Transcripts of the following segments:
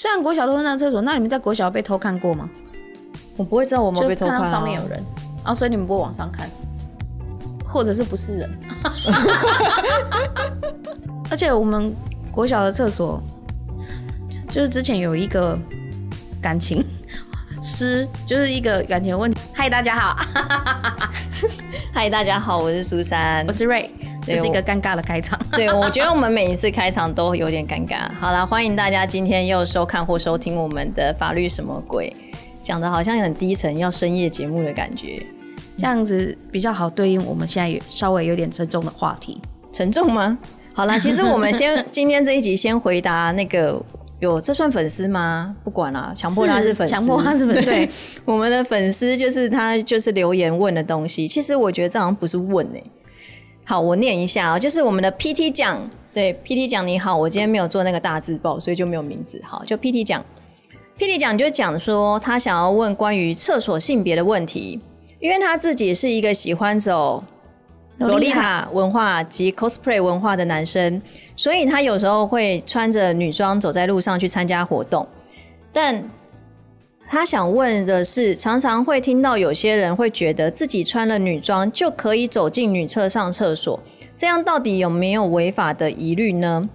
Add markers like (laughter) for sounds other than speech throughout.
虽然国小都会上厕所，那你们在国小被偷看过吗？我不会知道我们就被偷看、啊、看到上面有人，然后所以你们不会往上看，或者是不是人？(laughs) 而且我们国小的厕所，就是之前有一个感情 (laughs) 师，就是一个感情的问题。(laughs) 嗨，大家好，嗨，大家好，我是苏珊我。是瑞，这是一个尴尬的开场。对，我觉得我们每一次开场都有点尴尬。好啦，欢迎大家今天又收看或收听我们的法律什么鬼，讲的好像很低沉，要深夜节目的感觉，这样子比较好对应我们现在有稍微有点沉重的话题。沉重吗？好啦，(laughs) 其实我们先今天这一集先回答那个。有这算粉丝吗？不管啦，强迫他是粉丝，强迫他是粉丝。对，我们的粉丝就是他就是留言问的东西。其实我觉得这好像不是问诶、好，我念一下啊、就是我们的 PT 奖，对 PT 奖你好，我今天没有做那个大字报，所以就没有名字。好，就 PT 奖，PT 奖就讲说他想要问关于厕所性别的问题，因为他自己是一个喜欢走洛丽塔文化及 cosplay 文化的男生，所以他有时候会穿着女装走在路上去参加活动。但他想问的是，常常会听到有些人会觉得自己穿了女装就可以走进女厕上厕所，这样到底有没有违法的疑虑呢？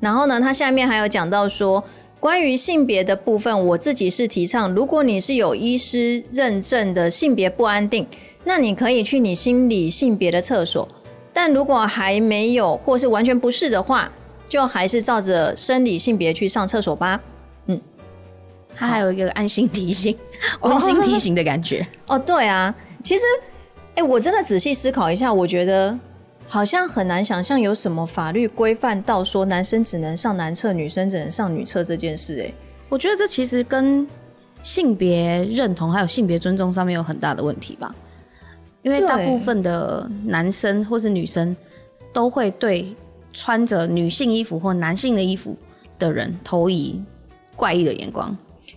然后呢，他下面还有讲到说，关于性别的部分，我自己是提倡，如果你是有医师认证的性别不安定，那你可以去你心理性别的厕所。但如果还没有或是完全不是的话，就还是照着生理性别去上厕所吧。他还有一个安心提醒、温馨提醒的感觉。哦，对啊，其实，哎、我真的仔细思考一下，我觉得好像很难想象有什么法律规范到说男生只能上男厕，女生只能上女厕这件事、哎，我觉得这其实跟性别认同还有性别尊重上面有很大的问题吧，因为大部分的男生或是女生都会对穿着女性衣服或男性的衣服的人投以怪异的眼光。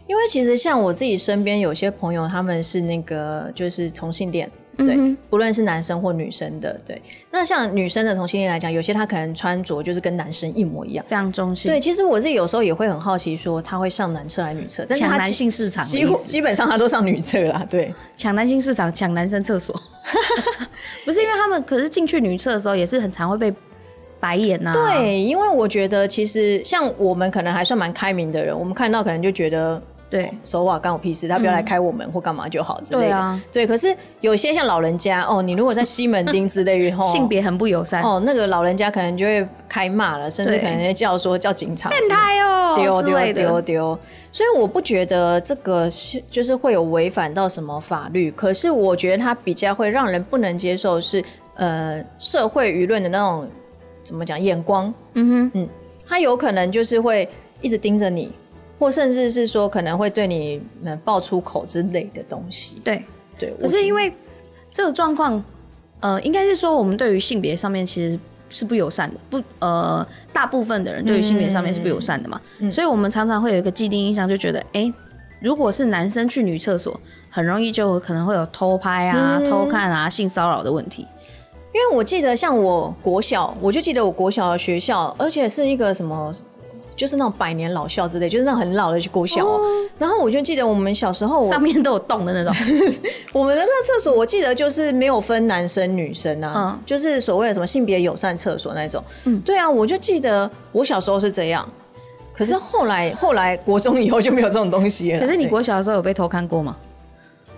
因为其实像我自己身边有些朋友，他们是那个就是同性恋。对，嗯不论是男生或女生的，对。那像女生的同性恋来讲，有些他可能穿着就是跟男生一模一样。非常中性。对，其实我自己有时候也会很好奇，说他会上男厕还是女厕？但是男性市场的几乎基本上他都上女厕啦。对，抢男性市场，抢男生厕所 (laughs) (laughs) 不是因为他们，可是进去女厕的时候也是很常会被白眼呐、，对，因为我觉得其实像我们可能还算蛮开明的人，我们看到可能就觉得对手瓦干我屁事，他不要来开我们、或干嘛就好之类的。对啊，对。可是有些像老人家哦，你如果在西门町之类的，(laughs) 哦性别很不友善，哦，那个老人家可能就会开骂了，甚至可能会叫说叫警察。变态哦丢丢丢丢，所以我不觉得这个是就是会有违反到什么法律，可是我觉得它比较会让人不能接受是呃社会舆论的那种怎么讲眼光，嗯哼，嗯他有可能就是会一直盯着你，或甚至是说可能会对你嗯爆粗口之类的东西。对。对，可是因为这个状况，呃，应该是说我们对于性别上面其实是不友善的，不呃，大部分的人对于性别上面是不友善的嘛，所以我们常常会有一个既定印象，就觉得，哎、如果是男生去女厕所，很容易就可能会有偷拍啊、偷看啊、性骚扰的问题。因为我记得像我国小，我就记得我国小的学校，而且是一个什么。就是那种百年老校之类，就是那种很老的国小、哦。然后我就记得我们小时候，上面都有洞的那种，(laughs) 我们的那个厕所，我记得就是没有分男生女生啊，嗯就是所谓的什么性别友善厕所那种。嗯，对啊，我就记得我小时候是这样，可是后来后来国中以后就没有这种东西了。可是你对国小的时候有被偷看过吗？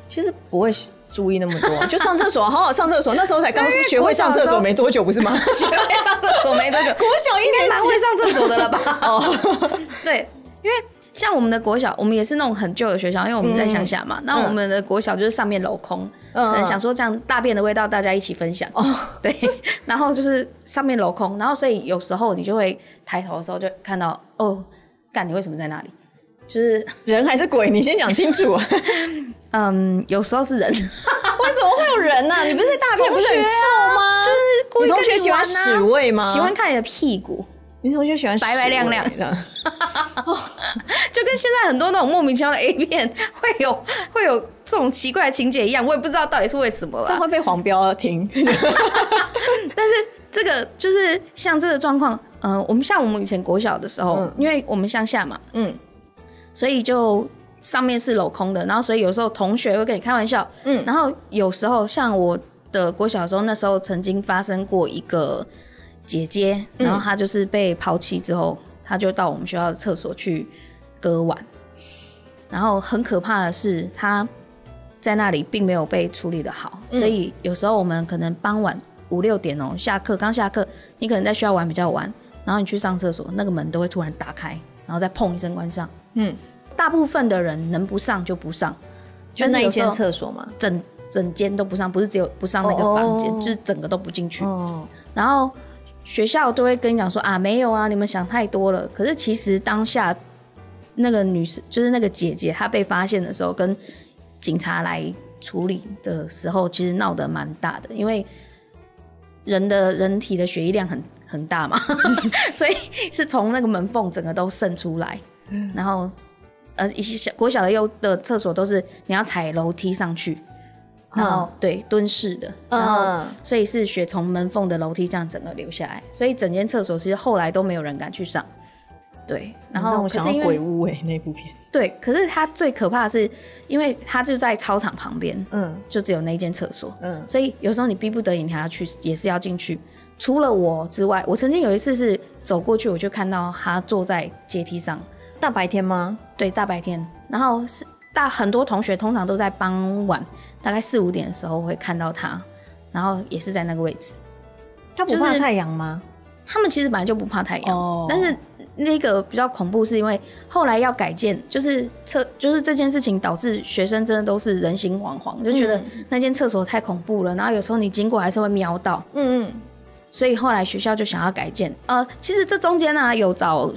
其实不会注意那么多，(laughs) 就上厕所，好好上厕所。那时候才刚学会上厕所没多久，不是吗？(laughs) 学会上厕所没多久，(laughs) 国小一年级蛮会上厕所的了吧？哦，对，因为像我们的国小，我们也是那种很旧的学校，因为我们在乡下嘛。那、我们的国小就是上面镂空，嗯想说这样大便的味道大家一起分享。哦，对，然后就是上面镂空，然后所以有时候你就会抬头的时候就看到，哦，干，你为什么在那里？就是 (laughs) 人还是鬼？你先讲清楚啊！(laughs) 嗯，有时候是人，(laughs) 为什么会有人呢、你不是大便不是很臭吗？就是你同学喜欢屎味吗？喜欢看你的屁股。你同学喜欢白白亮亮的就跟现在很多那种莫名其妙的 A 片会有会有这种奇怪的情节一样，我也不知道到底是为什么了。这样会被黄标停。但是这个就是像这个状况，呃，我们像我们以前国小的时候，因为我们乡下嘛，嗯所以就上面是镂空的，然后所以有时候同学会跟你开玩笑，嗯。然后有时候像我的国小的时候，那时候曾经发生过一个姐姐，然后她就是被抛弃之后，她就到我们学校的厕所去割腕，然后很可怕的是她在那里并没有被处理的好，所以有时候我们可能傍晚五六点哦、下课刚下课，你可能在学校玩比较晚，然后你去上厕所，那个门都会突然打开，然后再砰一声关上。嗯，大部分的人能不上就不上，就那一间厕所嘛。整整间都不上，不是只有不上那个房间，哦就是整个都不进去。哦，然后学校都会跟你讲说啊，没有啊，你们想太多了。可是其实当下那个女生，就是那个姐姐，她被发现的时候，跟警察来处理的时候，其实闹得蛮大的，因为人的人体的血液量很很大嘛，(laughs) 所以是从那个门缝整个都渗出来，然后。呃，一些小国小的幼的厕所都是你要踩楼梯上去，然后、对蹲式的，然后嗯，所以是血从门缝的楼梯这样整个流下来，所以整间厕所其实后来都没有人敢去上。对，然后我想鬼屋哎，那部片。对，可是它最可怕的是，因为它就在操场旁边，嗯就只有那一间厕所，嗯所以有时候你逼不得已你还要去，也是要进去。除了我之外，我曾经有一次是走过去，我就看到他坐在阶梯上，大白天吗？对，大白天，然后是大很多同学通常都在傍晚，大概四五点的时候会看到他，然后也是在那个位置。他不怕太阳吗？他们其实本来就不怕太阳，哦但是那个比较恐怖，是因为后来要改建，就是厕，就是这件事情导致学生真的都是人心惶惶，就觉得那间厕所太恐怖了，然后有时候你经过还是会瞄到，嗯嗯，所以后来学校就想要改建。呃，其实这中间呢、有找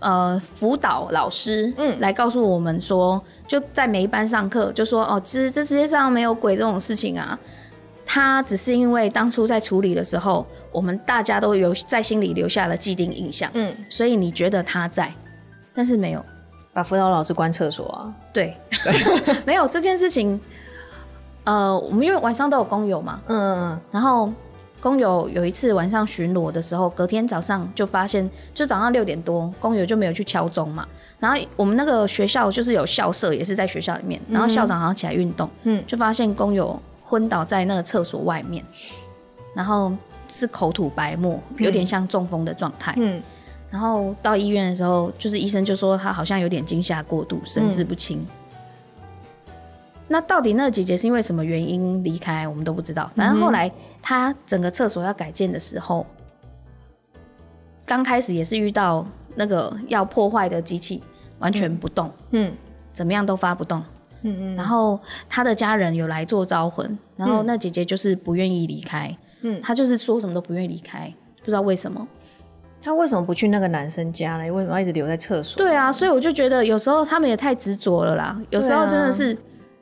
呃辅导老师，嗯，来告诉我们说，就在每一班上课就说，哦，其实这世界上没有鬼这种事情啊。他只是因为当初在处理的时候，我们大家都有在心里留下了既定印象，嗯，所以你觉得他在，但是没有，把辅导老师关厕所啊。对，(laughs) 没有这件事情。呃，我们因为晚上都有工友嘛，嗯然后工友有一次晚上巡逻的时候，隔天早上就发现，就早上六点多，工友就没有去敲钟嘛。然后我们那个学校就是有校舍，也是在学校里面，然后校长好像起来运动，嗯就发现工友昏倒在那个厕所外面，然后是口吐白沫，有点像中风的状态。嗯然后到医院的时候，就是医生就说他好像有点惊吓过度，神志不清。那到底那个姐姐是因为什么原因离开，我们都不知道。反正后来她整个厕所要改建的时候，刚开始也是遇到那个要破坏的机器，完全不动，嗯怎么样都发不动。嗯嗯然后她的家人有来做招魂，然后那姐姐就是不愿意离开，嗯她就是说什么都不愿意离开，不知道为什么。他为什么不去那个男生家呢？为什么要一直留在厕所？对啊，所以我就觉得有时候他们也太执着了啦。有时候真的是，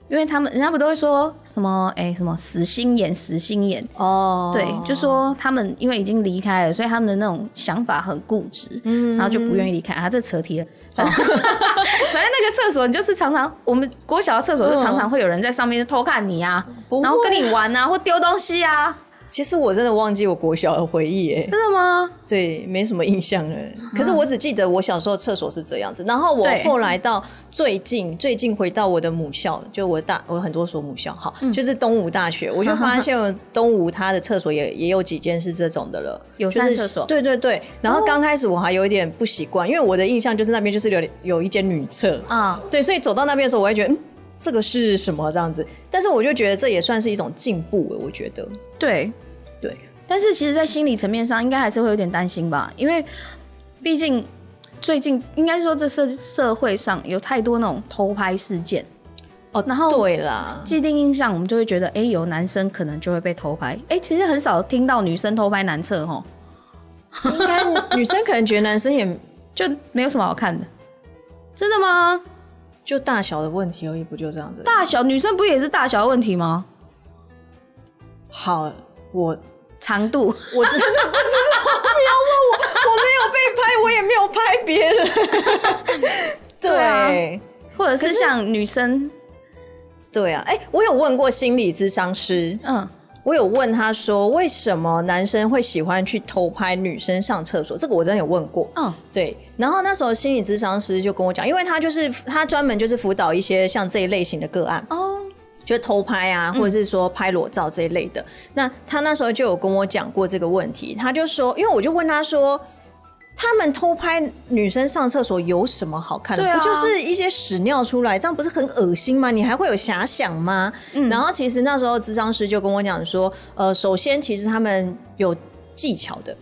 因为他们人家不都会说什么哎、什么死心眼死心眼，哦，对，就说他们因为已经离开了，所以他们的那种想法很固执，然后就不愿意离开啊。这扯题了，反正 (laughs) 反正那个厕所，你就是常常我们国小的厕所就常常会有人在上面偷看你啊，然后跟你玩啊，或丢东西啊，其实我真的忘记我国小的回忆，哎，真的吗？对，没什么印象了。可是我只记得我小时候厕所是这样子，然后我对后来到最近最近回到我的母校，就我大我很多所母校，好，就是东吴大学，我就发现东吴它的厕所也也有几间是这种的了，友就是善厕所对对对。然后刚开始我还有一点不习惯，因为我的印象就是那边就是有有一间女厕，啊、对，所以走到那边的时候，我会觉得嗯。这个是什么这样子？但是我就觉得这也算是一种进步了。我觉得，对，对，但是其实，在心理层面上，应该还是会有点担心吧，因为毕竟最近应该说这社社会上有太多那种偷拍事件，哦，然后对啦，既定印象我们就会觉得，哎、有男生可能就会被偷拍，哎、其实很少听到女生偷拍男厕哦，应该女生可能觉得男生也 (laughs) 就没有什么好看的。真的吗？就大小的问题而已，不就这样子？大小女生不也是大小的问题吗？好，我长度，我真的不知道，不要问我，我没有被拍，我也没有拍别人。对啊或者是像女生，对啊，哎、我有问过心理咨商师，嗯，我有问他说，为什么男生会喜欢去偷拍女生上厕所？这个我真的有问过。嗯，对。然后那时候心理咨商师就跟我讲，因为他就是他专门就是辅导一些像这一类型的个案，哦，就是偷拍啊，或者是说拍裸照这一类的。那他那时候就有跟我讲过这个问题，他就说，因为我就问他说。他们偷拍女生上厕所有什么好看的？啊不就是一些屎尿出来，这样不是很恶心吗？你还会有遐想吗？然后其实那时候智商师就跟我讲说，呃，首先其实他们有技巧的，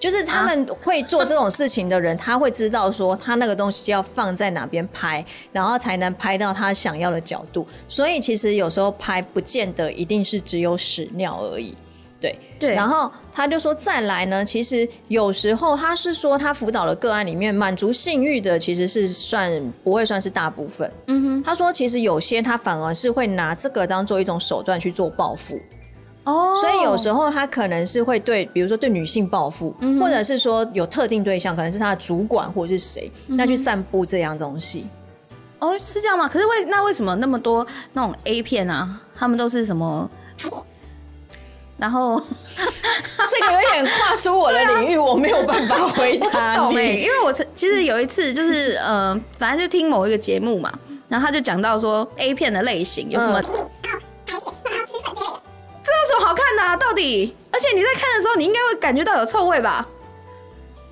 就是他们会做这种事情的人，他会知道说他那个东西要放在哪边拍，(laughs) 然后才能拍到他想要的角度。所以其实有时候拍不见得一定是只有屎尿而已。对对然后他就说再来呢，其实有时候他是说他辅导的个案里面满足性欲的其实是算不会算是大部分。嗯哼，他说其实有些他反而是会拿这个当做一种手段去做报复。哦，所以有时候他可能是会对，比如说对女性报复，或者是说有特定对象，可能是他的主管或者是谁，那去散布这样东西。哦是这样吗？可是为那为什么那么多那种 A 片啊，他们都是什么？然后 (laughs) 这个有点跨出我的领域，我没有办法回答你。因为我曾其实有一次就是呃，反正就听某一个节目嘛，然后他就讲到说 A 片的类型有什么，嗯这有什么好看的啊？到底？而且你在看的时候，你应该会感觉到有臭味吧？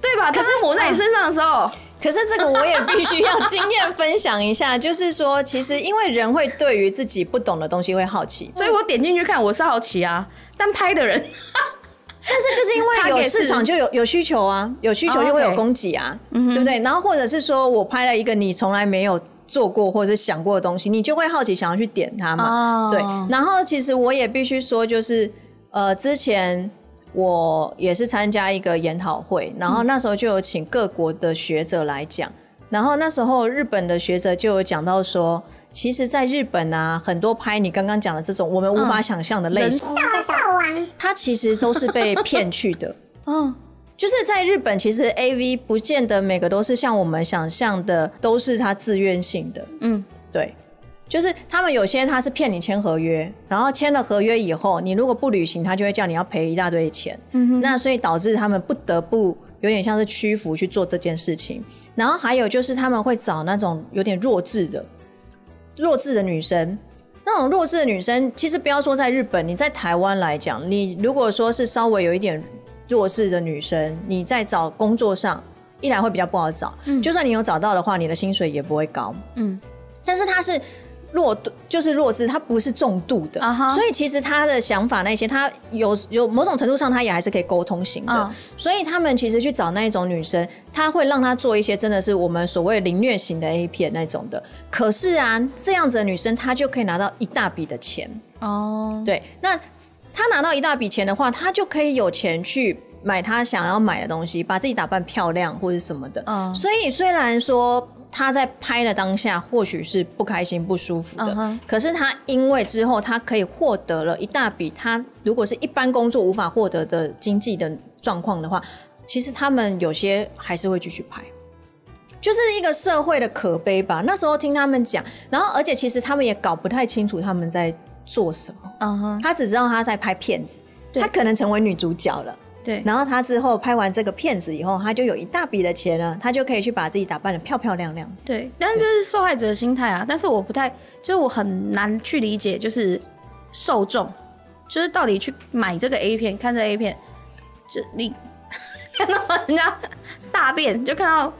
对吧？可是抹在你身上的时候，可是这个我也必须要经验分享一下，就是说，其实因为人会对于自己不懂的东西会好奇，(laughs) 所以我点进去看，我是好奇啊，但拍的人，(laughs) 但是就是因为有市场就有 (laughs) 有需求啊，有需求哦就会有供给啊，对不对？然后或者是说我拍了一个你从来没有做过或者是想过的东西，你就会好奇想要去点它嘛。哦对，然后其实我也必须说，就是呃，之前我也是参加一个研讨会，然后那时候就有请各国的学者来讲，然后那时候日本的学者就有讲到说，其实，在日本啊，很多拍你刚刚讲的这种我们无法想象的类型，他其实都是被骗去的。(laughs) 嗯，就是在日本，其实 A V 不见得每个都是像我们想象的，都是他自愿性的。嗯，对，就是他们有些他是骗你签合约，然后签了合约以后，你如果不履行，他就会叫你要赔一大堆钱。嗯那所以导致他们不得不有点像是屈服去做这件事情。然后还有就是他们会找那种有点弱智的、弱智的女生。那种弱智的女生，其实不要说在日本，你在台湾来讲，你如果说是稍微有一点弱智的女生，你在找工作上，一来会比较不好找，就算你有找到的话，你的薪水也不会高。嗯，但是她是弱度，就是弱智，他不是重度的所以其实他的想法那些，他有有某种程度上，他也还是可以沟通型的。嗯所以他们其实去找那一种女生，她会让她做一些真的是我们所谓凌虐型的 A 片那种的。可是啊，这样子的女生，她就可以拿到一大笔的钱。哦，对，那他拿到一大笔钱的话，他就可以有钱去买他想要买的东西，把自己打扮漂亮或者什么的。嗯所以虽然说他在拍的当下或许是不开心、不舒服的，可是他因为之后他可以获得了一大笔他如果是一般工作无法获得的经济的状况的话，其实他们有些还是会继续拍。就是一个社会的可悲吧。那时候听他们讲，然后而且其实他们也搞不太清楚他们在做什么。嗯哼，他只知道他在拍片子，他可能成为女主角了。对，然后他之后拍完这个片子以后，他就有一大笔的钱了，他就可以去把自己打扮的漂漂亮亮。的。对，但是这是受害者的心态啊。但是我不太，就是我很难去理解，就是受众，就是到底去买这个 A 片，看这 A 片，就你 (laughs) 看到人家大便，就看到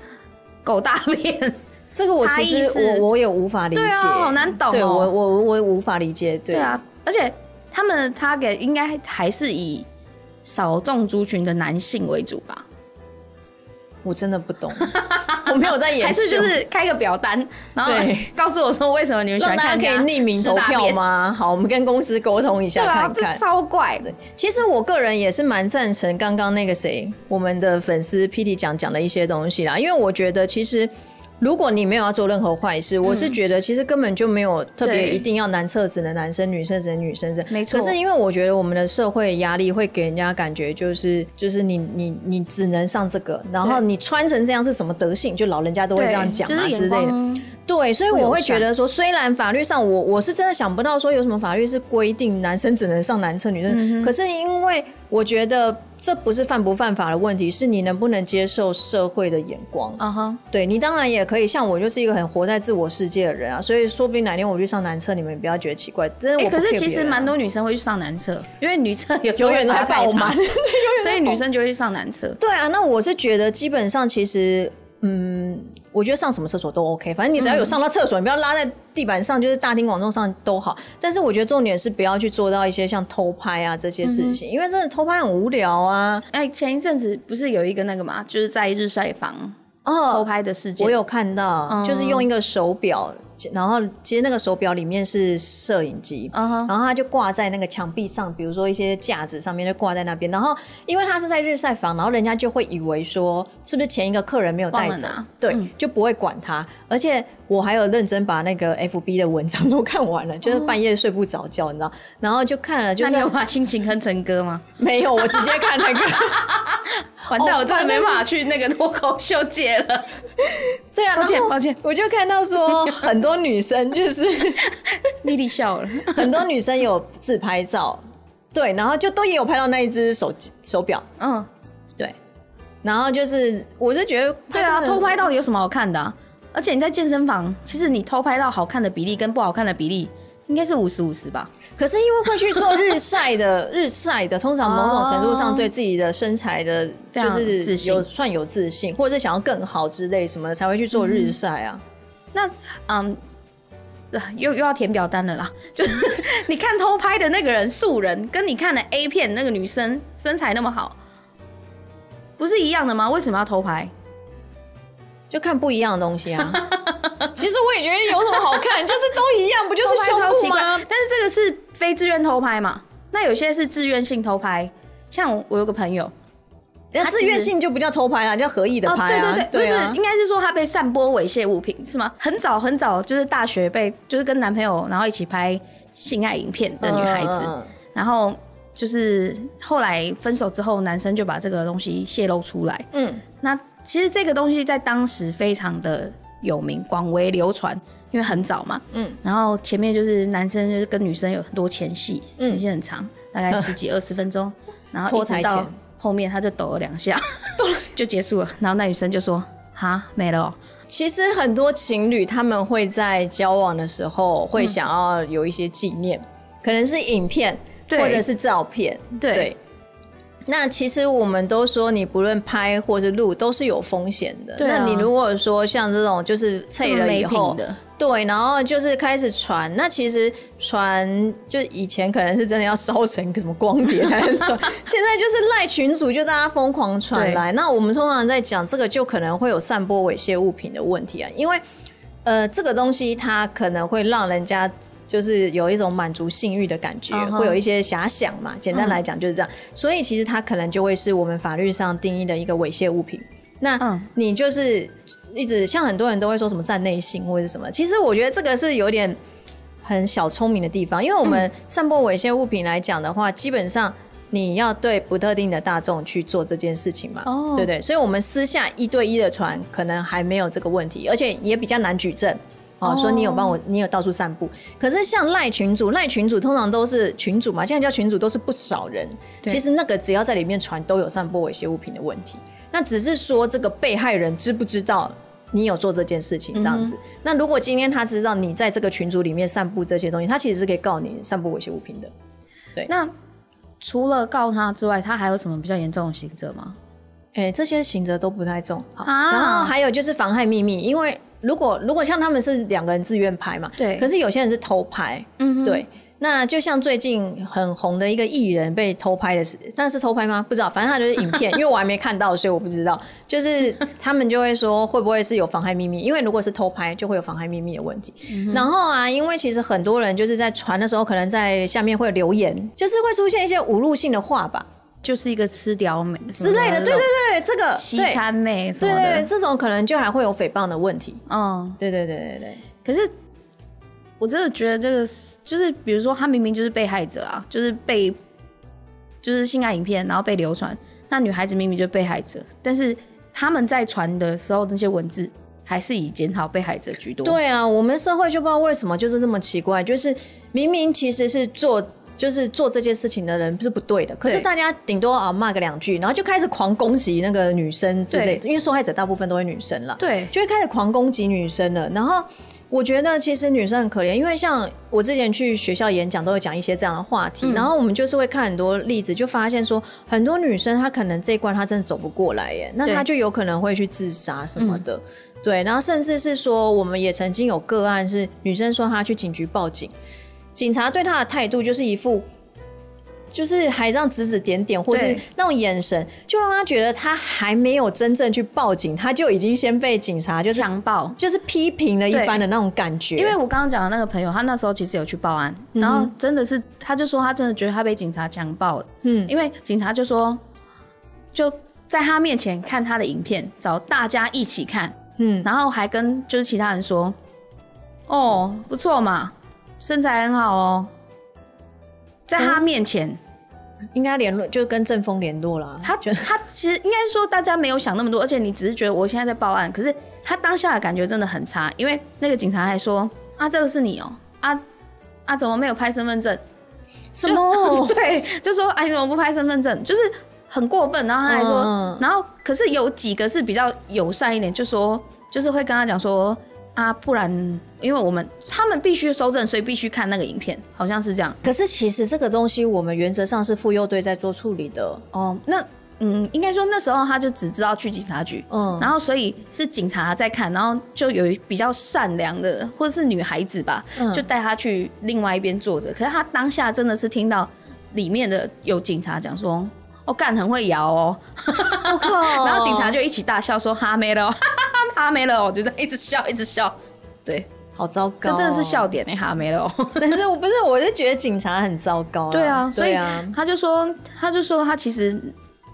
狗大便，这个我其实我我也无法理解，对啊好难懂哦。对我我我无法理解，对。对啊，而且他们的 target 应该还是以少众族群的男性为主吧？我真的不懂，(laughs) 我没有在研究，还是就是开个表单，然后告诉我说为什么你们喜欢看人家匿名投？票吗？好，我们跟公司沟通一下对啊，这看看。超怪对。其实我个人也是蛮赞成刚刚那个谁，我们的粉丝 PT 讲讲的一些东西啦，因为我觉得其实如果你没有要做任何坏事，我是觉得其实根本就没有特别一定要男厕只能男生，女厕只能女生这。没错可是因为我觉得我们的社会压力会给人家感觉就是就是你你你只能上这个，然后你穿成这样是什么德性？就老人家都会这样讲啊之类的。光对，所以我会觉得说，虽然法律上我我是真的想不到说有什么法律是规定男生只能上男厕，女嗯生，可是因为我觉得这不是犯不犯法的问题，是你能不能接受社会的眼光。啊哈，对你当然也可以，像我就是一个很活在自我世界的人啊，所以说不定哪天我去上男厕，你们也不要觉得奇怪。真的哎、我可是其实蛮多女生会去上男厕，因为女厕有永远在会排太爆满，(laughs) 所以女生就会去上男厕。对啊，那我是觉得基本上其实，嗯，我觉得上什么厕所都 OK，反正你只要有上到厕所，你不要拉在地板上，就是大庭广众上都好。但是我觉得重点是不要去做到一些像偷拍啊这些事情，因为真的偷拍很无聊啊。哎、前一阵子不是有一个那个嘛，就是在日晒房偷哦，拍的事件，我有看到，嗯就是用一个手表，然后其实那个手表里面是摄影机，然后它就挂在那个墙壁上，比如说一些架子上面就挂在那边。然后因为它是在日晒房，然后人家就会以为说是不是前一个客人没有带走对，嗯就不会管它。而且我还有认真把那个 FB 的文章 (laughs) 都看完了，就是半夜睡不着觉，你知道，然后就看了，就是把心情哼成歌吗？(laughs) 没有，我直接看那个。(laughs) 完蛋，哦我真的没办法去那个脱口秀界了。对啊，抱歉抱歉。我就看到说很多女生就是 (laughs) 丽丽笑了，(laughs) 很多女生有自拍照，对，然后就都也有拍到那一只手机手表，嗯，对，然后就是我是觉得对啊，偷拍到底有什么好看的、啊？而且你在健身房，其实你偷拍到好看的比例跟不好看的比例，应该是五十五十吧？可是因为会去做日晒的，(laughs) 日晒的，通常某种程度上哦对自己的身材的，就是自信有算有自信，或者是想要更好之类什么的，才会去做日晒啊。那嗯。这又又要填表单了啦，(laughs) 就是你看偷拍的那个人素人，跟你看的 A 片那个女生身材那么好，不是一样的吗？为什么要偷拍？就看不一样的东西啊。(laughs) 其实我也觉得有什么好看，(laughs) 就是都一样，不就是胸部吗？但是这个是非自愿偷拍嘛？那有些是自愿性偷拍，像我我有个朋友，那自愿性就不叫偷拍啊，叫合意的拍啊。哦、对对对，不啊是，应该是说他被散播猥亵物品是吗？很早很早，就是大学被就是跟男朋友然后一起拍性爱影片的女孩子，然后就是后来分手之后，男生就把这个东西泄露出来。嗯，那其实这个东西在当时非常的有名，广为流传，因为很早嘛。嗯嗯，然后前面就是男生就是跟女生有很多前戏，前戏很长，大概 (laughs) 十几二十分钟，然后拖台一直到前后面他就抖了两下，(laughs) 就结束了。然后那女生就说：“哈，没了、哦。其实很多情侣他们会在交往的时候会想要有一些纪念，可能是影片或者是照片。对那其实我们都说，你不论拍或是录都是有风险的。对啊那你如果说像这种就是这脆了以后对，然后就是开始传。那其实传就以前可能是真的要烧成什么光碟才能传，现在就是赖群主就大家疯狂传来。那我们通常在讲这个，就可能会有散播猥亵物品的问题啊，因为呃这个东西它可能会让人家。就是有一种满足性欲的感觉会有一些遐想嘛。简单来讲就是这样，所以其实它可能就会是我们法律上定义的一个猥亵物品。那嗯你就是一直像很多人都会说什么占内性或者是什么，其实我觉得这个是有点很小聪明的地方，因为我们散播猥亵物品来讲的话，基本上你要对不特定的大众去做这件事情嘛，哦对不对？所以我们私下一对一的传可能还没有这个问题，而且也比较难举证。哦，哦说你有帮我，你有到处散步。可是像赖群主，赖群主通常都是群主嘛，现在叫群主都是不少人。其实那个只要在里面传，都有散播猥亵物品的问题。那只是说这个被害人知不知道你有做这件事情这样子。那如果今天他知道你在这个群组里面散布这些东西，他其实是可以告你散布猥亵物品的。对那除了告他之外，他还有什么比较严重的刑责吗？哎、这些刑责都不太重。好，啊然后还有就是妨害秘密，因为如果如果像他们是两个人自愿拍嘛，对可是有些人是偷拍，嗯对。那就像最近很红的一个艺人被偷拍的事，那是偷拍吗？不知道，反正他就是影片，(laughs) 因为我还没看到，所以我不知道。就是他们就会说会不会是有妨害秘密？因为如果是偷拍，就会有妨害秘密的问题。然后啊，因为其实很多人就是在传的时候，可能在下面会留言，就是会出现一些侮辱性的话吧。就是一个吃屌美之类的，对对对，这个西餐妹什对么的，对，这种可能就还会有诽谤的问题。嗯，对对对对对，可是我真的觉得这个是就是，比如说他明明就是被害者啊，就是被就是性爱影片然后被流传，那女孩子明明就是被害者，但是他们在传的时候那些文字还是以检讨被害者居多。对啊，我们社会就不知道为什么就是这么奇怪，就是明明其实是做。就是做这件事情的人是不对的，可是大家顶多啊骂个两句，然后就开始狂攻击那个女生之类的，因为受害者大部分都是女生了，对。就会开始狂攻击女生了。然后我觉得其实女生很可怜，因为像我之前去学校演讲都会讲一些这样的话题，嗯。然后我们就是会看很多例子，就发现说很多女生她可能这一关她真的走不过来耶，那她就有可能会去自杀什么的。对，然后甚至是说，我们也曾经有个案是女生说她去警局报警，警察对他的态度就是一副。就是还这样指指点点，或是那种眼神，就让他觉得他还没有真正去报警，他就已经先被警察就是强暴。就是批评了一番的那种感觉。因为我刚刚讲的那个朋友，他那时候其实有去报案，嗯然后真的是，他就说他真的觉得他被警察强暴了，嗯因为警察就说，就在他面前看他的影片，找大家一起看，嗯，然后还跟就是其他人说，哦，不错嘛，身材很好哦，在他面前，应该联络就跟正风联络了。他就他其实应该说大家没有想那么多，而且你只是觉得我现在在报案，可是他当下的感觉真的很差，因为那个警察还说啊，这个是你哦、啊啊，怎么没有拍身份证？什么？(laughs) 对，就说哎，你怎么不拍身份证？就是很过分。然后他还说，嗯然后可是有几个是比较友善一点，就说就是会跟他讲说啊，不然因为我们他们必须收证，所以必须看那个影片，好像是这样。可是其实这个东西，我们原则上是妇幼队在做处理的。哦，那嗯，应该说那时候他就只知道去警察局，嗯然后所以是警察在看，然后就有比较善良的或者是女孩子吧，嗯就带他去另外一边坐着。可是他当下真的是听到里面的有警察讲说。哦，干很会摇哦，我靠！(laughs) 然后警察就一起大笑说哈没了、哦，(laughs) 哈哈哈哈没了我，就在一直笑一直笑，对，好糟糕，这真的是。笑点哎，哈没了哦。(laughs) 但是我不是，我是觉得警察很糟糕。对啊，所以啊，他就说，他就说他其实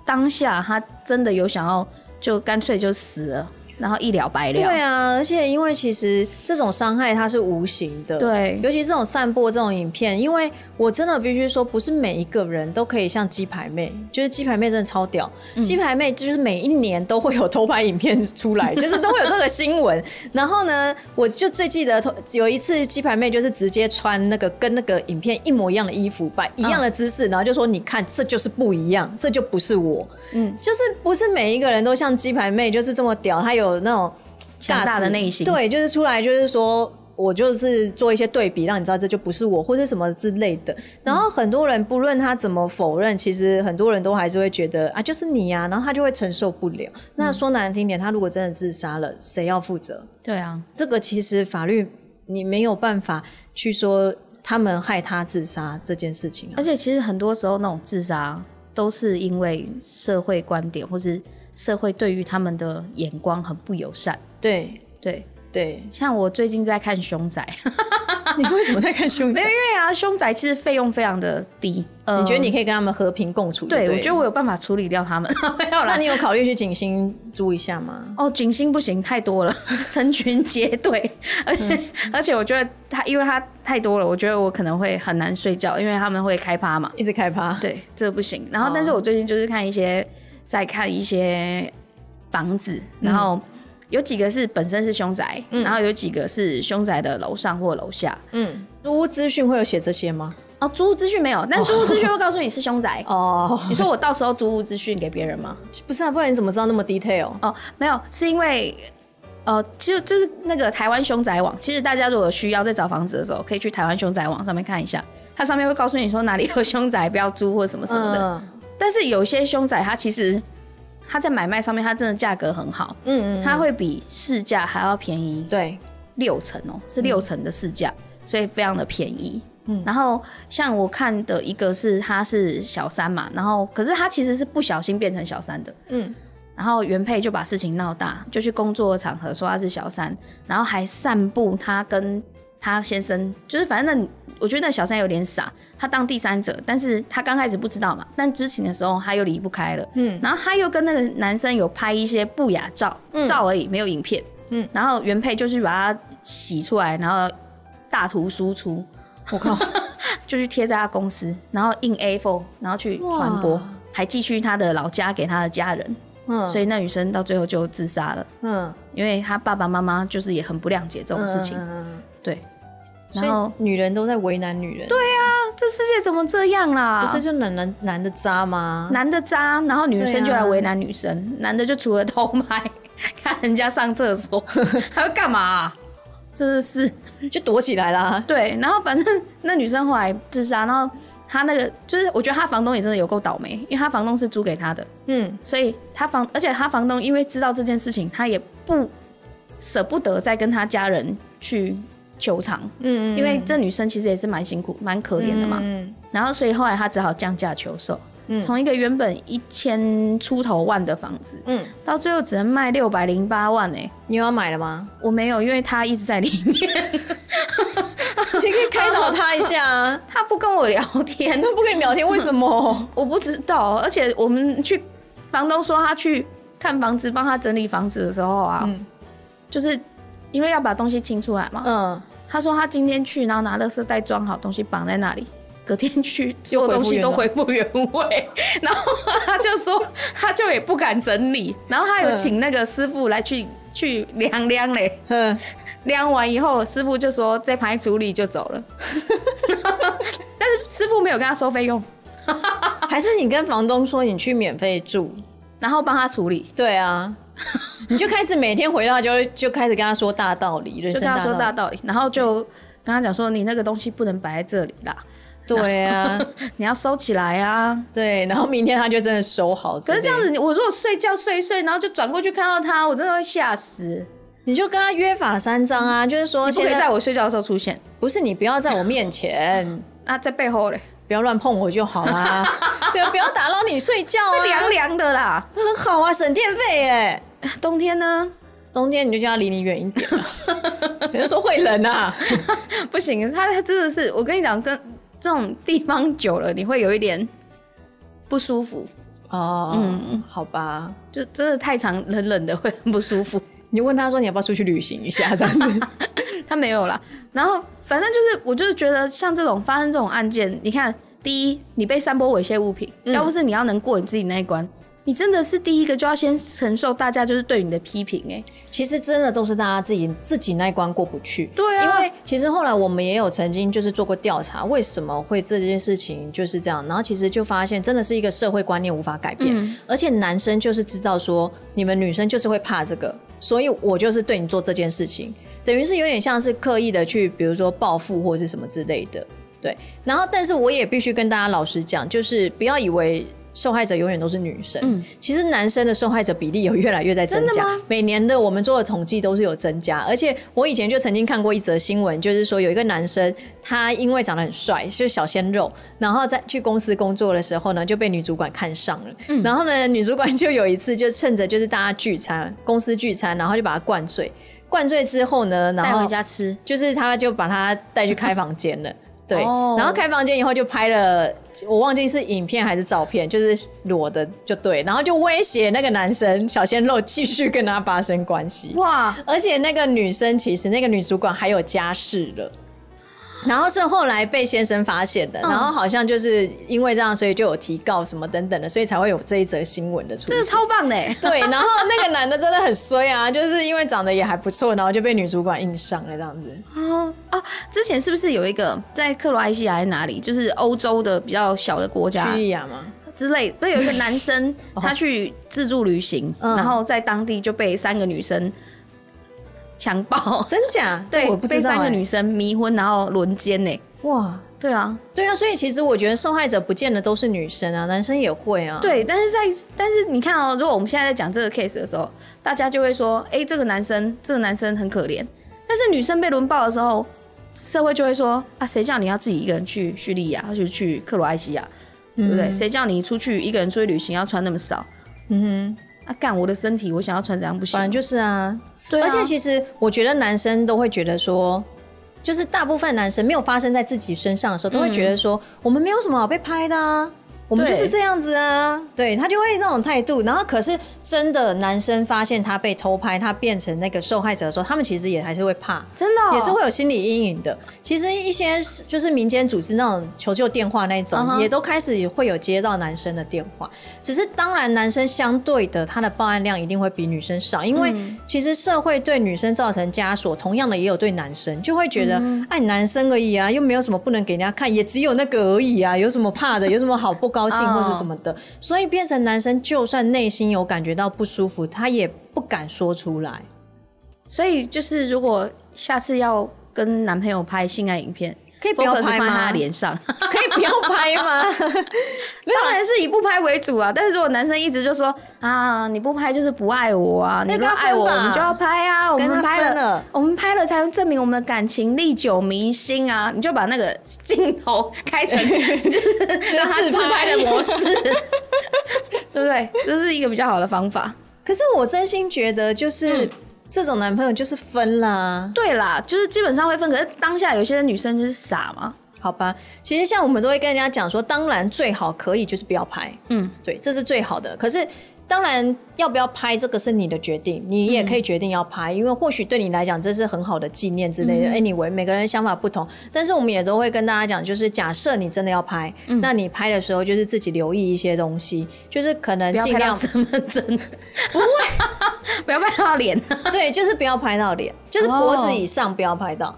当下他真的有想要，就干脆就死了，然后一了百了。对啊，而且因为其实这种伤害它是无形的，对。尤其这种散播这种影片，因为我真的必须说，不是每一个人都可以像鸡排妹，就是鸡排妹真的超屌，嗯。鸡排妹就是每一年都会有偷拍影片出来，(laughs) 就是都会有这个新闻。然后呢，我就最记得有一次鸡排妹就是直接穿那个跟那个影片一模一样的衣服，摆一样的姿势，然后就说你看这就是不一样，这就不是我，嗯，就是不是每一个人都像鸡排妹就是这么屌，她有那种。强大的内心对，就是出来就是说。我就是做一些对比，让你知道这就不是我，或者什么之类的。然后很多人不论他怎么否认，其实很多人都还是会觉得啊，就是你呀、然后他就会承受不了。那说难听点，他如果真的自杀了，谁要负责？对啊，这个其实法律你没有办法去说他们害他自杀这件事情啊而。且其实很多时候那种自杀都是因为社会观点或是社会对于他们的眼光很不友善。对对，对，像我最近在看凶宅，(laughs) 你为什么在看凶没有宅？因为啊，凶宅其实费用非常的低。呃你觉得你可以跟他们和平共处對对？我觉得我有办法处理掉他们。(laughs) 没有啦那，你有考虑去景星租一下吗？哦，景星不行，太多了，(laughs) 成群结队，而且、而且我觉得他，因为他太多了，我觉得我可能会很难睡觉，因为他们会开趴嘛。一直开趴。对，这不行。然后哦，但是我最近就是看一些，在看一些房子，然后有几个是本身是凶宅，然后有几个是凶宅的楼上或楼下。嗯，租屋资讯会有写这些吗？哦，租屋资讯没有，但租屋资讯 (laughs) 会告诉你是凶宅。哦，你说我到时候租屋资讯给别人吗？不是啊，不然你怎么知道那么 detail？哦，没有，是因为，呃，就就是那个台湾凶宅网。其实大家如果有需要在找房子的时候，可以去台湾凶宅网上面看一下，它上面会告诉你说哪里有凶宅，不要租或什么什么的。嗯但是有些凶宅，它其实它在买卖上面，它真的价格很好，嗯嗯，它会比市价还要便宜对，六成哦，是六成的市价，所以非常的便宜。嗯，然后像我看的一个是他是小三嘛，然后可是他其实是不小心变成小三的，嗯，然后原配就把事情闹大，就去工作的场合说他是小三，然后还散布他跟他先生就是反正那我觉得那小三有点傻，他当第三者，但是他刚开始不知道嘛，但知情的时候他又离不开了，嗯，然后他又跟那个男生有拍一些不雅照，照而已，没有影片，嗯，然后原配就是把它洗出来，然后大图输出，我靠，(laughs) 就去贴在他公司，然后印 A4，然后去传播，还寄去他的老家给他的家人，嗯，所以那女生到最后就自杀了，嗯，因为他爸爸妈妈就是也很不谅解这种事情，对。然后女人都在为难女人。对啊，这世界怎么这样啦？不是就男男男的渣吗？男的渣，然后女生就来为难女生。男的就除了偷拍，看人家上厕所，(laughs) 还要干嘛？真的是就躲起来啦。对，然后反正那女生后来自杀，然后他那个就是我觉得他房东也真的有够倒霉，因为他房东是租给他的，嗯，所以他房而且他房东因为知道这件事情，他也不舍不得再跟他家人去。求偿，嗯嗯，因为这女生其实也是蛮辛苦、蛮可怜的嘛，嗯，然后所以后来她只好降价求售，嗯，从一个原本一千出头万的房子，嗯，到最后只能卖六百零八万哎，你要买了吗？我没有，因为她一直在里面，(laughs) 你可以开导她一下啊，(laughs) 他不跟我聊天，她不跟你聊天，为什么？(laughs) 我不知道，而且我们去房东说他去看房子、帮他整理房子的时候啊，就是。因为要把东西清出来嘛，嗯，他说他今天去，然后拿垃圾袋装好东西绑在那里，隔天去所有东西都回复原位，(laughs) 然后他就说他就也不敢整理，然后他有请那个师傅来去去量量嘞，嗯，量完以后师傅就说这排处理就走了，(laughs) 但是师傅没有跟他收费用，还是你跟房东说你去免费住，然后帮他处理，对啊。(laughs) 你就开始每天回到就就开始跟他说大道理，就跟他说大道理，然后就跟他讲说你那个东西不能摆在这里啦，对啊，(laughs) 你要收起来啊，对，然后明天他就真的收好。可是这样子，我如果睡觉睡一睡，然后就转过去看到他，我真的会吓死。你就跟他约法三章啊，就是说不可以在我睡觉的时候出现，不是你不要在我面前，那在背后嘞，不要乱碰我就好啦，(laughs) 对，不要打扰你睡觉啊，凉凉的啦，那很好啊，省电费哎。(laughs) 冬天呢？冬天你就叫他离你远一点。(laughs) 有人说会冷啊，(laughs) 不行，他他真的是，我跟你讲，跟这种地方久了，你会有一点不舒服哦。嗯，好吧，就真的太长冷冷的会很不舒服。你问他说你要不要出去旅行一下这样子，他没有啦。然后反正就是，我就是觉得像这种发生这种案件，你看，第一，你被散播猥亵物品，要不是你要能过你自己那一关。你真的是第一个就要先承受大家就是对你的批评哎，其实真的都是大家自己自己那一关过不去。对啊，因为其实后来我们也有曾经就是做过调查，为什么会这件事情就是这样，然后其实就发现真的是一个社会观念无法改变，而且男生就是知道说你们女生就是会怕这个，所以我就是对你做这件事情，等于是有点像是刻意的去比如说报复或者是什么之类的，对。然后但是我也必须跟大家老实讲，就是不要以为。受害者永远都是女生。嗯，其实男生的受害者比例有越来越在增加。每年的我们做的统计都是有增加，而且我以前就曾经看过一则新闻，就是说有一个男生，他因为长得很帅，就是小鲜肉，然后在去公司工作的时候呢，就被女主管看上了。嗯，然后呢，女主管就有一次就趁着就是大家聚餐，公司聚餐，然后就把他灌醉。灌醉之后呢，然后带回家吃，就是他就把他带去开房间了。对，然后开房间以后就拍了，我忘记是影片还是照片，就是裸的就对，然后就威胁那个男生小鲜肉继续跟他发生关系。哇！而且那个女生其实那个女主管还有家室了。然后是后来被先生发现的，然后好像就是因为这样，所以就有提告什么等等的，所以才会有这一则新闻的出现。这是超棒的，对。然后那个男的真的很衰啊，(laughs) 就是因为长得也还不错，然后就被女主管硬上了这样子。哦哦，之前是不是有一个在克罗埃西亚还是哪里，就是欧洲的比较小的国家，叙利亚吗？之类，不是有一个男生 (laughs) 他去自助旅行，然后在当地就被三个女生。强暴，(laughs) 真假？对，我不知道。被三个女生迷昏，然后轮奸呢？哇，对啊，对啊，所以其实我觉得受害者不见得都是女生啊，男生也会啊。对，但是在但是你看哦，如果我们现在在讲这个 case 的时候，大家就会说，哎，这个男生，这个男生很可怜。但是女生被轮暴的时候，社会就会说，啊，谁叫你要自己一个人去叙利亚，就去克罗埃西亚，对不对？谁叫你出去一个人出去旅行要穿那么少？嗯哼，啊，干我的身体，我想要穿怎样不行？反正就是啊。对，而且其实我觉得男生都会觉得说，就是大部分男生没有发生在自己身上的时候，都会觉得说我们没有什么好被拍的啊。我们就是这样子啊，对他就会那种态度。然后可是真的男生发现他被偷拍，他变成那个受害者的时候，他们其实也还是会怕，真的也是会有心理阴影的。其实一些就是民间组织那种求救电话那种，也都开始会有接到男生的电话。只是当然，男生相对的他的报案量一定会比女生少，因为其实社会对女生造成枷锁，同样的也有对男生，就会觉得哎，男生而已啊，又没有什么不能给人家看，也只有那个而已啊，有什么怕的？有什么好不？高兴或是什么的，所以变成男生，就算内心有感觉到不舒服，他也不敢说出来。所以就是，如果下次要跟男朋友拍性爱影片。(laughs) 可以不要拍吗？脸上可以不要拍吗？当然是以不拍为主啊。但是如果男生一直就说啊，你不拍就是不爱我啊，你不爱我，我们就要拍啊。我们拍了，我们拍了才能证明我们的感情历久弥新啊。你就把那个镜头开成 (laughs) 就是让他自拍的模式，(laughs) 对不对？这是一个比较好的方法。可是我真心觉得就是。这种男朋友就是分啦，对啦，就是基本上会分。可是当下有些女生就是傻嘛，好吧。其实像我们都会跟人家讲说，当然最好可以就是不要拍，嗯，对，这是最好的。可是。当然，要不要拍这个是你的决定，你也可以决定要拍，因为或许对你来讲这是很好的纪念之类的。Anyway，每个人想法不同，但是我们也都会跟大家讲，就是假设你真的要拍，那你拍的时候就是自己留意一些东西，就是可能尽量身份证，不会，不要拍到 (laughs) (laughs) 脸，(laughs) 对，就是不要拍到脸，就是脖子以上不要拍到。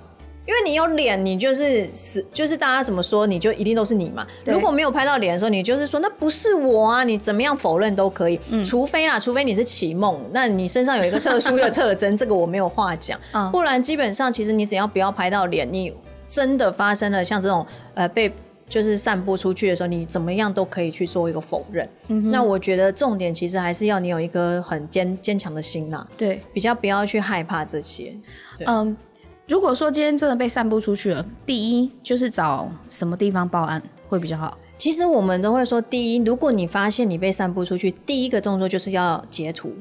因为你有脸，你就是死，就是大家怎么说，你就一定都是你嘛。如果没有拍到脸的时候，你就是说那不是我啊，你怎么样否认都可以。除非啦，除非你是启梦，那你身上有一个特殊的特征，(laughs) 这个我没有话讲。不然基本上，其实你只要不要拍到脸，你真的发生了像这种呃被就是散播出去的时候，你怎么样都可以去做一个否认。那我觉得重点其实还是要你有一个很坚坚强的心呐。对，比较不要去害怕这些。嗯。如果说今天真的被散布出去了，第一就是找什么地方报案会比较好。其实我们都会说，第一，如果你发现你被散布出去，第一个动作就是要截图，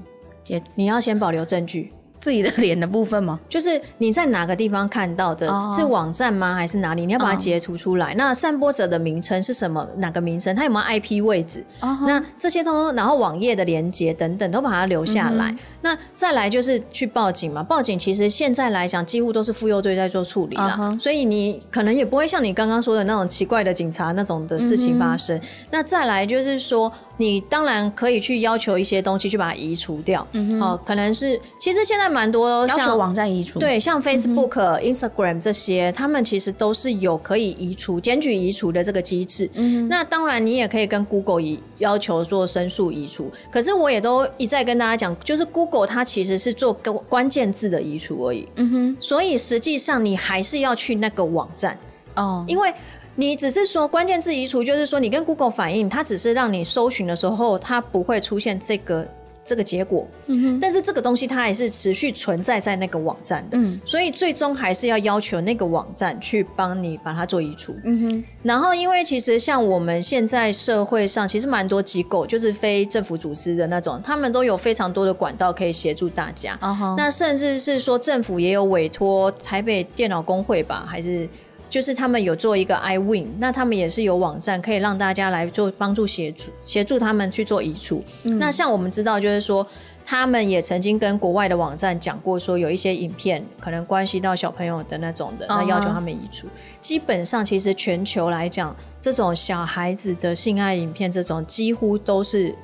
截，你要先保留证据。自己的脸的部分吗？(laughs) 就是你在哪个地方看到的？是网站吗？还是哪里？你要把它截图出来。那散播者的名称是什么？哪个名称？它有没有 IP 位置？那这些通，然后网页的连接等等，都把它留下来。那再来就是去报警嘛。报警其实现在来讲，几乎都是妇幼队在做处理了，所以你可能也不会像你刚刚说的那种奇怪的警察那种的事情发生。那再来就是说，你当然可以去要求一些东西去把它移除掉。哦，可能是其实现在。蛮多像网站移除，对，像 Facebook、Instagram 这些，他们其实都是有可以移除、检举移除的这个机制。嗯那当然，你也可以跟 Google 以要求做申诉移除。可是我也都一再跟大家讲，就是 Google 它其实是做关关键字的移除而已。嗯哼，所以实际上你还是要去那个网站哦，因为你只是说关键字移除，就是说你跟 Google 反映，它只是让你搜寻的时候，它不会出现这个。这个结果，嗯但是这个东西它还是持续存在在那个网站的，嗯所以最终还是要要求那个网站去帮你把它做移除。嗯哼，然后因为其实像我们现在社会上，其实蛮多机构，就是非政府组织的那种，他们都有非常多的管道可以协助大家。那甚至是说政府也有委托台北电脑工会吧，还是？就是他们有做一个 iWin，那他们也是有网站可以让大家来做帮助协助协助他们去做移除。那像我们知道，就是说他们也曾经跟国外的网站讲过，说有一些影片可能关系到小朋友的那种的，那要求他们移除。基本上，其实全球来讲，这种小孩子的性爱影片，这种几乎都是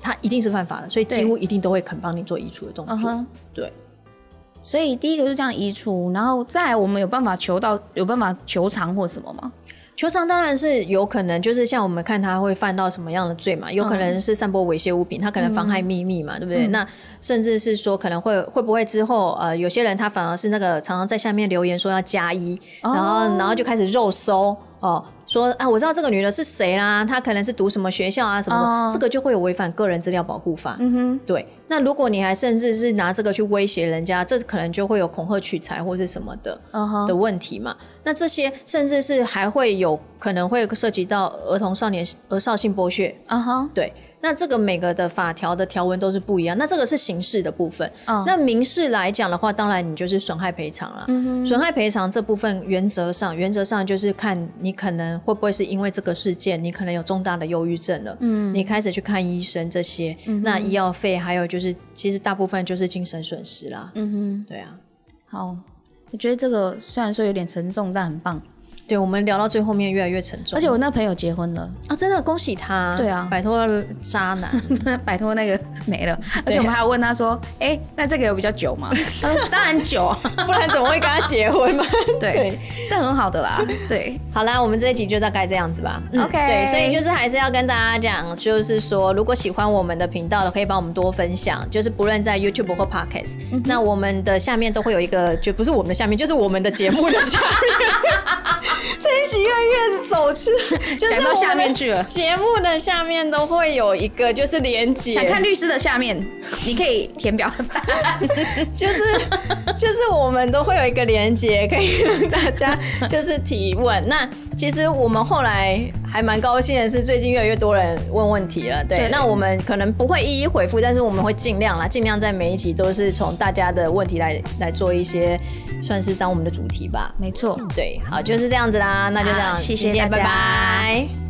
他一定是犯法的，所以几乎一定都会肯帮你做移除的动作。对。所以第一个是这样移除，然后再我们有办法求到有办法求偿或什么吗？求偿当然是有可能，就是像我们看他会犯到什么样的罪嘛？有可能是散播猥亵物品，他可能妨害秘密嘛，对不对？那甚至是说可能会会不会之后呃，有些人他反而是那个常常在下面留言说要加一，然后然后就开始肉搜哦。说啊，我知道这个女的是谁啦，她可能是读什么学校啊，什么什么，这个就会有违反个人资料保护法。嗯哼，对。那如果你还甚至是拿这个去威胁人家，这可能就会有恐吓取财或是什么的的问题嘛。那这些甚至是还会有可能会涉及到儿童少年儿少性剥削。啊哈，对。那这个每个的法条的条文都是不一样。那这个是刑事的部分。哦那民事来讲的话，当然你就是损害赔偿啦。损害赔偿这部分原则上，原则上就是看你可能会不会是因为这个事件，你可能有重大的忧郁症了，嗯，你开始去看医生这些，那医药费还有就是，其实大部分就是精神损失啦。嗯哼，对啊，好，我觉得这个虽然说有点沉重，但很棒。对，我们聊到最后面越来越沉重，而且我那朋友结婚了，啊，真的恭喜他，对啊摆脱了渣男。(laughs) 摆脱那个没了。而且我们还要问他说：“哎、那这个有比较久吗？” (laughs) 他说：“当然久啊，(laughs) 不然怎么会跟他结婚嘛？对，是很好的啦。对，好啦，我们这一集就大概这样子吧。嗯 OK 对，所以就是还是要跟大家讲，就是说，如果喜欢我们的频道的，可以帮我们多分享，就是不论在 YouTube 或 Podcast，、那嗯我们的下面都会有一个，就不是我们的下面，就是我们的节目的下面。这一集越来越走去，就是讲到下面去了节目的下面都会有一个，就是连接。想看律师的下面，你可以填表。(laughs) 就是就是我们都会有一个连接，可以让大家就是提问。那其实我们后来还蛮高兴的是，最近越来越多人问问题了。对，对那我们可能不会一一回复，但是我们会尽量啦，尽量在每一集都是从大家的问题来来做一些，算是当我们的主题吧。没错，对，好，就是这样子啦，那就这样，好谢谢大家拜拜。